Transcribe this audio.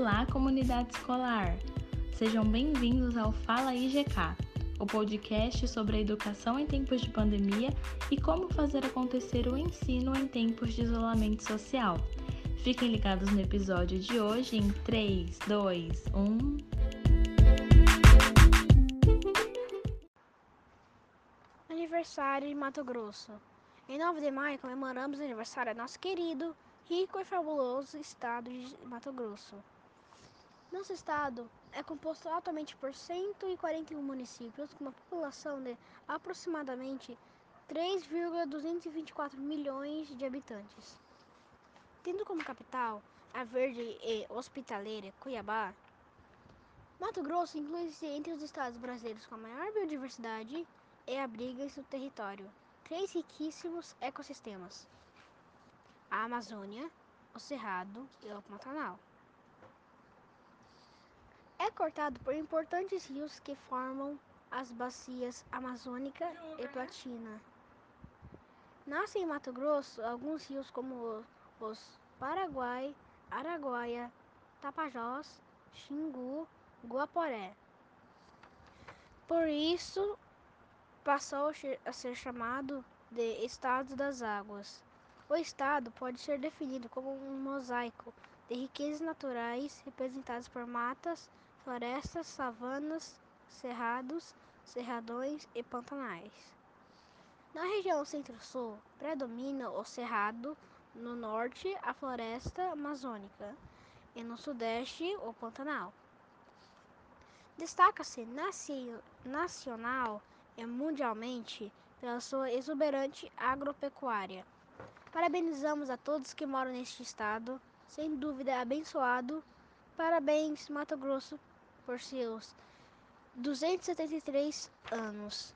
Olá, comunidade escolar! Sejam bem-vindos ao Fala IGK, o podcast sobre a educação em tempos de pandemia e como fazer acontecer o ensino em tempos de isolamento social. Fiquem ligados no episódio de hoje em 3, 2, 1. Aniversário de Mato Grosso. Em 9 de maio comemoramos o aniversário do nosso querido, rico e fabuloso estado de Mato Grosso. Nosso estado é composto atualmente por 141 municípios, com uma população de aproximadamente 3,224 milhões de habitantes. Tendo como capital a verde e hospitaleira Cuiabá, Mato Grosso inclui-se entre os estados brasileiros com a maior biodiversidade e abriga em seu território três riquíssimos ecossistemas: a Amazônia, o Cerrado e o Pantanal é cortado por importantes rios que formam as bacias Amazônica e Platina. Nascem em Mato Grosso alguns rios como os Paraguai, Araguaia, Tapajós, Xingu, Guaporé. Por isso, passou a ser chamado de Estado das Águas. O estado pode ser definido como um mosaico de riquezas naturais representadas por matas, florestas, savanas, cerrados, cerradões e pantanais. Na região centro-sul, predomina o cerrado, no norte, a floresta amazônica e no sudeste, o pantanal. Destaca-se nacional e mundialmente pela sua exuberante agropecuária. Parabenizamos a todos que moram neste estado, sem dúvida abençoado. Parabéns, Mato Grosso, por seus 273 anos.